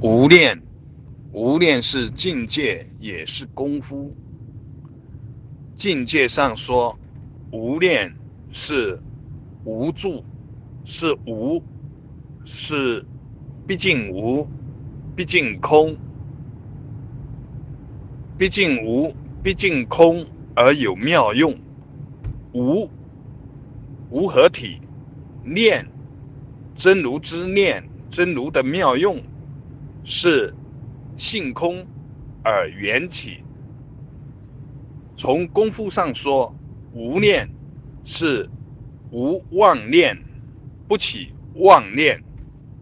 无念，无念是境界，也是功夫。境界上说，无念是无助，是无，是毕竟无，毕竟空，毕竟无，毕竟空而有妙用。无，无合体，念，真如之念，真如的妙用。是性空而缘起。从功夫上说，无念是无妄念，不起妄念，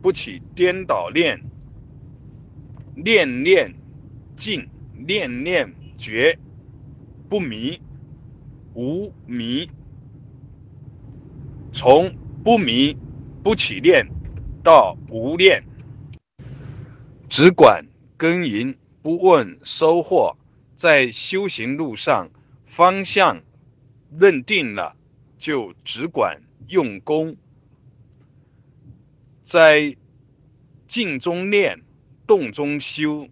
不起颠倒念，念念尽，念念绝，不迷，无迷。从不迷、不起念到无念。只管耕耘，不问收获。在修行路上，方向认定了，就只管用功。在静中练，动中修。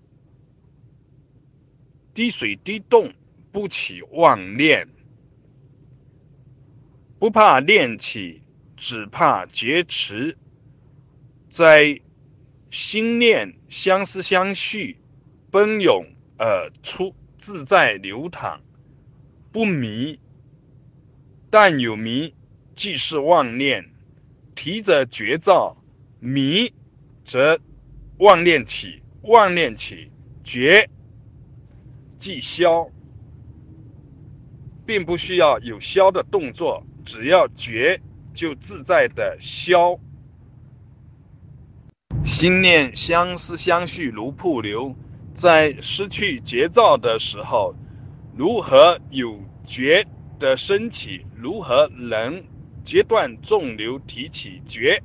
滴水滴动，不起妄念。不怕念起，只怕劫持。在心念相思相续，奔涌而出，自在流淌，不迷。但有迷，即是妄念。提着绝照，迷则妄念起，妄念起绝即消，并不需要有消的动作，只要绝就自在的消。心念相思相续如瀑流，在失去节奏的时候，如何有觉的升起？如何能截断众流，提起觉？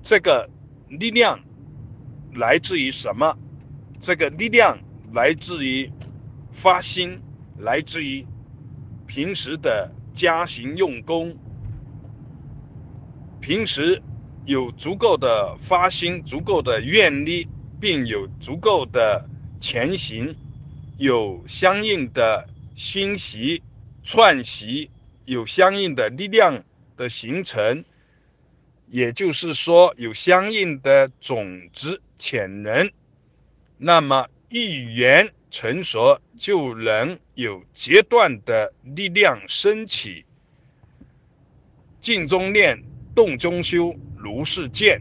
这个力量来自于什么？这个力量来自于发心，来自于平时的加行用功，平时。有足够的发心，足够的愿力，并有足够的前行，有相应的熏习、串习，有相应的力量的形成，也就是说，有相应的种子潜能，那么一缘成熟，就能有阶段的力量升起。静中念，洞中修。如是见。